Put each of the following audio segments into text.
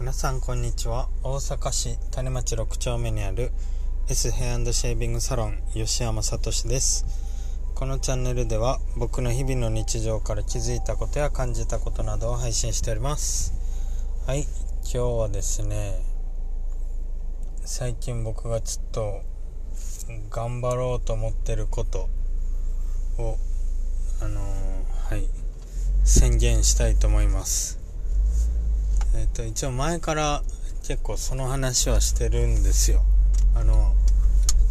皆さんこんにちは。大阪市種町6丁目にある S ヘアシェービングサロン吉山聡です。このチャンネルでは僕の日々の日常から気づいたことや感じたことなどを配信しております。はい今日はですね最近僕がちょっと頑張ろうと思ってることをあのー、はい宣言したいと思います。えっ、ー、と一応前から結構その話はしてるんですよ。あの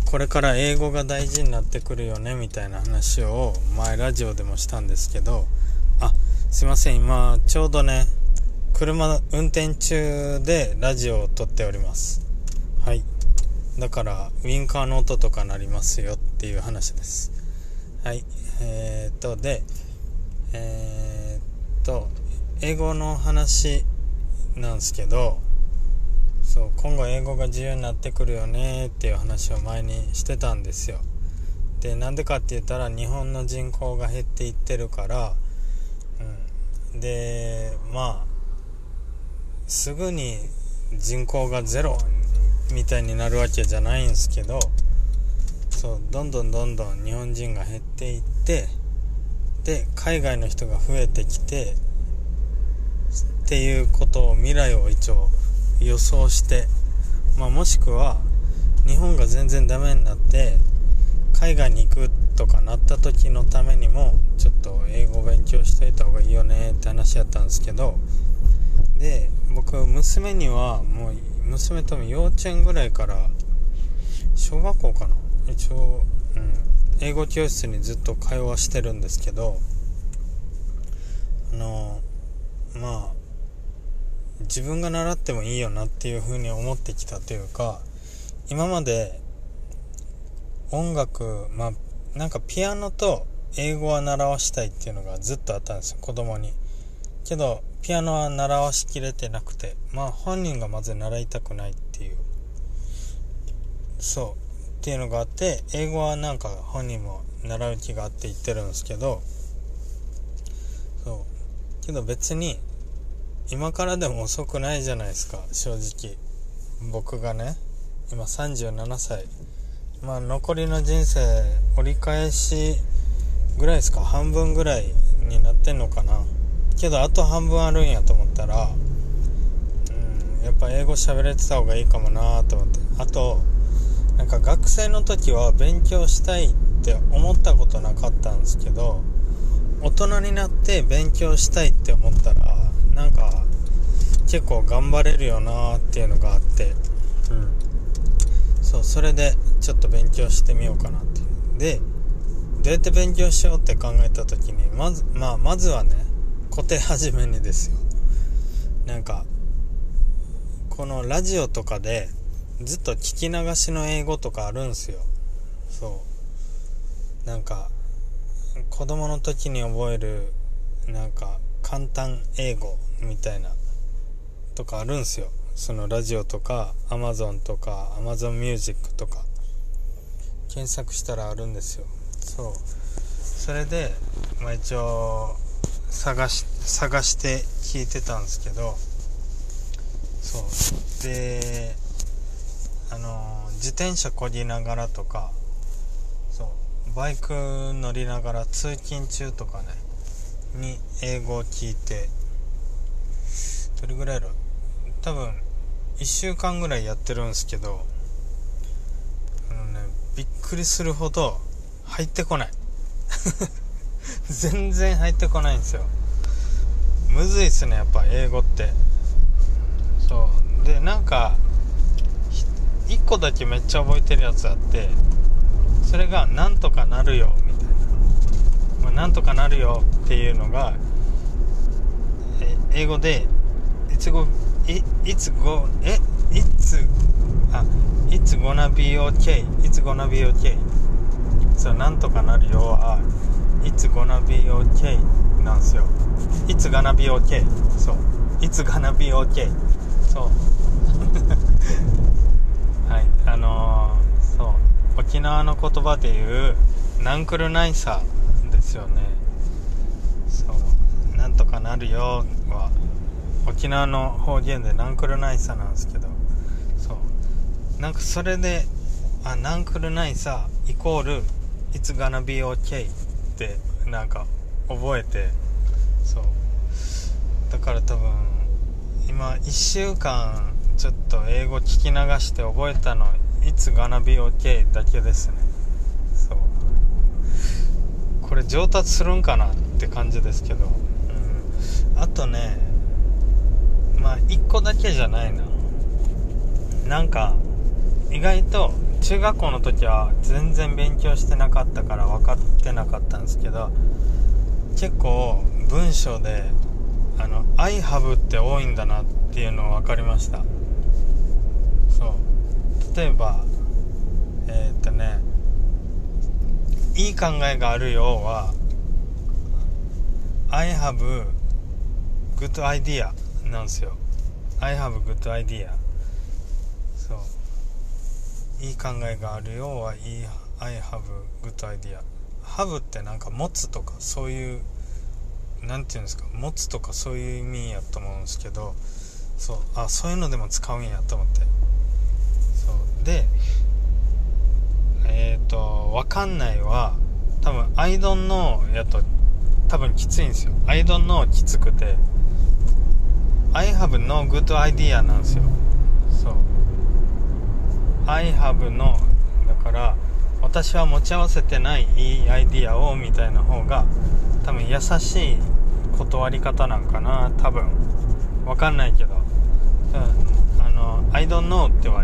これから英語が大事になってくるよねみたいな話を前ラジオでもしたんですけどあすいません。今ちょうどね車運転中でラジオを撮っております。はい。だからウィンカーの音とか鳴りますよっていう話です。はい。えー、っとでえー、っと英語の話なんですけどそう今後英語が重要になってくるよねっていう話を前にしてたんですよ。でなんでかって言ったら日本の人口が減っていってるから、うん、でまあすぐに人口がゼロみたいになるわけじゃないんですけどそうどんどんどんどん日本人が減っていってで海外の人が増えてきてっていうことを未来を一応予想して、まあ、もしくは日本が全然ダメになって海外に行くとかなった時のためにもちょっと英語を勉強しといた方がいいよねって話やったんですけどで僕娘にはもう娘とも幼稚園ぐらいから小学校かな。一応、うん、英語教室にずっと通わしてるんですけどあのまあ自分が習ってもいいよなっていうふうに思ってきたというか今まで音楽まあなんかピアノと英語は習わしたいっていうのがずっとあったんですよ子供に。けどピアノは習わしきれてなくてまあ本人がまず習いたくないっていう。そう。っていうのがあって英語はなんか本人も習う気があって言ってるんですけどそう。けど別に今からでも遅くないじゃないですか。正直。僕がね。今37歳。まあ残りの人生折り返しぐらいですか。半分ぐらいになってんのかな。けどあと半分あるんやと思ったらうんやっぱ英語喋れてた方がいいかもなと思って。あとなんか学生の時は勉強したいって思ったことなかったんですけど大人になって勉強したいって思ったらなんか結構頑張れるよなっていうのがあって。うんそうそれでちょっと勉強してみようかなっていう。でどうやって勉強しようって考えた時にまずまあまずはね固定始めにですよ。なんかこのラジオとかでずっと聞き流しの英語とかあるんすよ。そう。なんか子供の時に覚えるなんか簡単英語みたいなとかあるんすよ。そのラジオとか Amazon とか AmazonMusic とか。検索したらあるんですよ。そう。それでまあ一応探し探して聞いてたんですけど。そう。であの自転車こぎながらとか。そう。バイク乗りながら通勤中とかね。に英語を聞いてどれぐらいやろ？多分1週間ぐらいやってるんですけどあのねびっくりするほど入ってこない。全然入ってこないんですよ。むずいっすねやっぱ英語って。そう。でなんか1個だけめっちゃ覚えてるやつあってそれが「なんとかなるよ」「まあ、なんとかなるよっていうのが英語で「いつご」「いつご」「えいつ」「あいつごなびおけい」「いつごなびおけい」そう「なんとかなるよ」は「いつごなびおけい」なんすよ「いつがなびおけい」そう「いつがなびおけい」そう。はいあの、そう。沖縄の言葉で言う「なんくるないさ」ですよね。そう。なんとかなるよは沖縄の方言でナンクルナイサなんですけど。そう。なんかそれであナンクルナイサイコール It's gonna be okay ってなんか覚えてそう。だから多分今1週間ちょっと英語聞き流して覚えたの It's gonna be okay だけですね。これ上達するんかなって感じですけど、うん、あとねまあ1個だけじゃないななんか意外と中学校の時は全然勉強してなかったから分かってなかったんですけど結構文章であの「I have」って多いんだなっていうの分かりました。そう。例えばえー、っとねいい考えがあるよは I have good idea なんですよ。I have good idea そう。いい考えがあるよは I have good idea have ってなんか持つとかそういう何て言うんですか持つとかそういう意味やと思うんですけどそうあそういうのでも使うんやと思って。そう。でえっ、ー、と分かんないは多分 I don't know やと多分きついんですよ。I don't know きつくて I have no good idea なんですよ。そう。I have no だから私は持ち合わせてないいいアイディアをみたいな方が多分優しい断り方なんかな多分。わかんないけど、うん、あの I don't know っては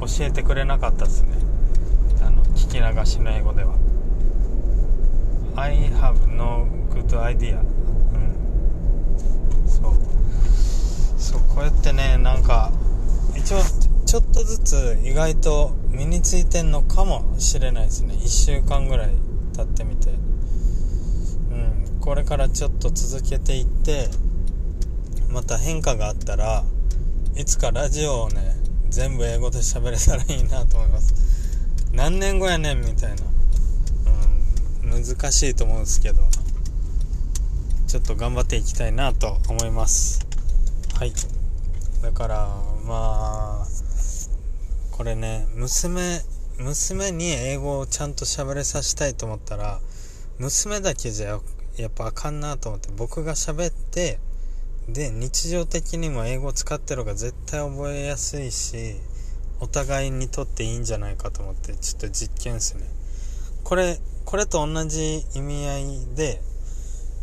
教えてくれなかったですね。き流しの英語では。I have no good idea うん。そう。そうこうやってねなんか一応ちょっとずつ意外と身についてんのかもしれないですね。1週間ぐらい経ってみて。うん。これからちょっと続けていってまた変化があったらいつかラジオをね全部英語で喋れたらいいなと思います。何年後やねんみたいな。うん難しいと思うんですけど。ちょっと頑張っていきたいなと思います。はい。だからまあこれね娘娘に英語をちゃんと喋れさせたいと思ったら娘だけじゃやっぱあかんなと思って僕が喋ってで日常的にも英語を使ってる方が絶対覚えやすいしお互いにとっていいんじゃないかと思ってちょっと実験ですね。これこれと同じ意味合いで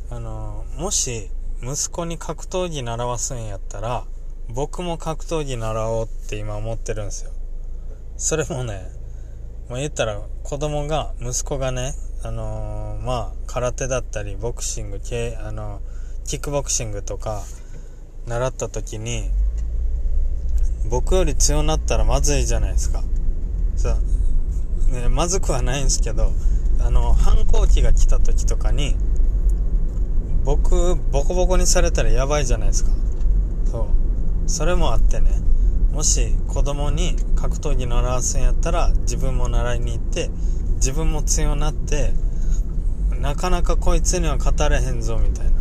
あのもし息子に格闘技習わすんやったら僕も格闘技習おうって今思ってるんですよ。それもねもう言ったら子供が息子がねあのー、まあ空手だったりボクシング系あのキックボクシングとか習った時に僕より強なったらまずいじゃないですか。さねまずくはないんですけどあの反抗期が来た時とかに僕ボコボコにされたらやばいじゃないですか。そう。それもあってね。もし子供に格闘技習わすんやったら自分も習いに行って自分も強なってなかなかこいつには勝たれへんぞみたいな。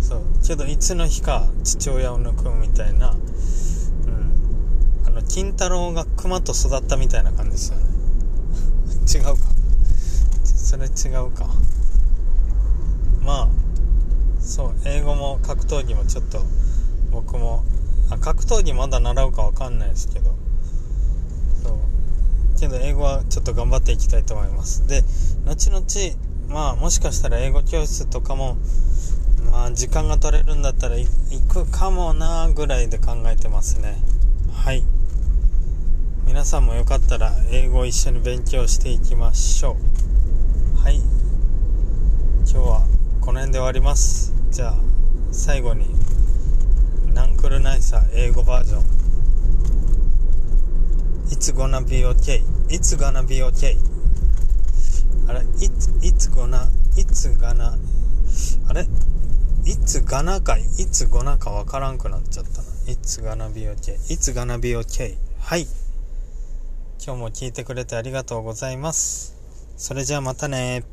そう。けどいつの日か父親を抜くみたいな。の金太郎が熊と育ったみたいな感じですよね。違うか。それ違うか。まあそう英語も格闘技もちょっと僕もあ格闘技まだ習うか分かんないですけど。そう。けど英語はちょっと頑張っていきたいと思います。で後々まあもしかしたら英語教室とかもまあ時間が取れるんだったら行くかもなぐらいで考えてますね。はい。さんもよかったら英語を一緒に勉強していきましょうはい今日はこの辺で終わりますじゃあ最後にナンクルナイサー英語バージョン It's gonna be okay. It's gonna be okay. あれ It's, it's gonna, it's gonna, あれ It's gonna か It's gonna かわからんくなっちゃったな。It's gonna be okay. It's gonna be okay. はい。今日も聞いてくれてありがとうございます。それじゃあまたね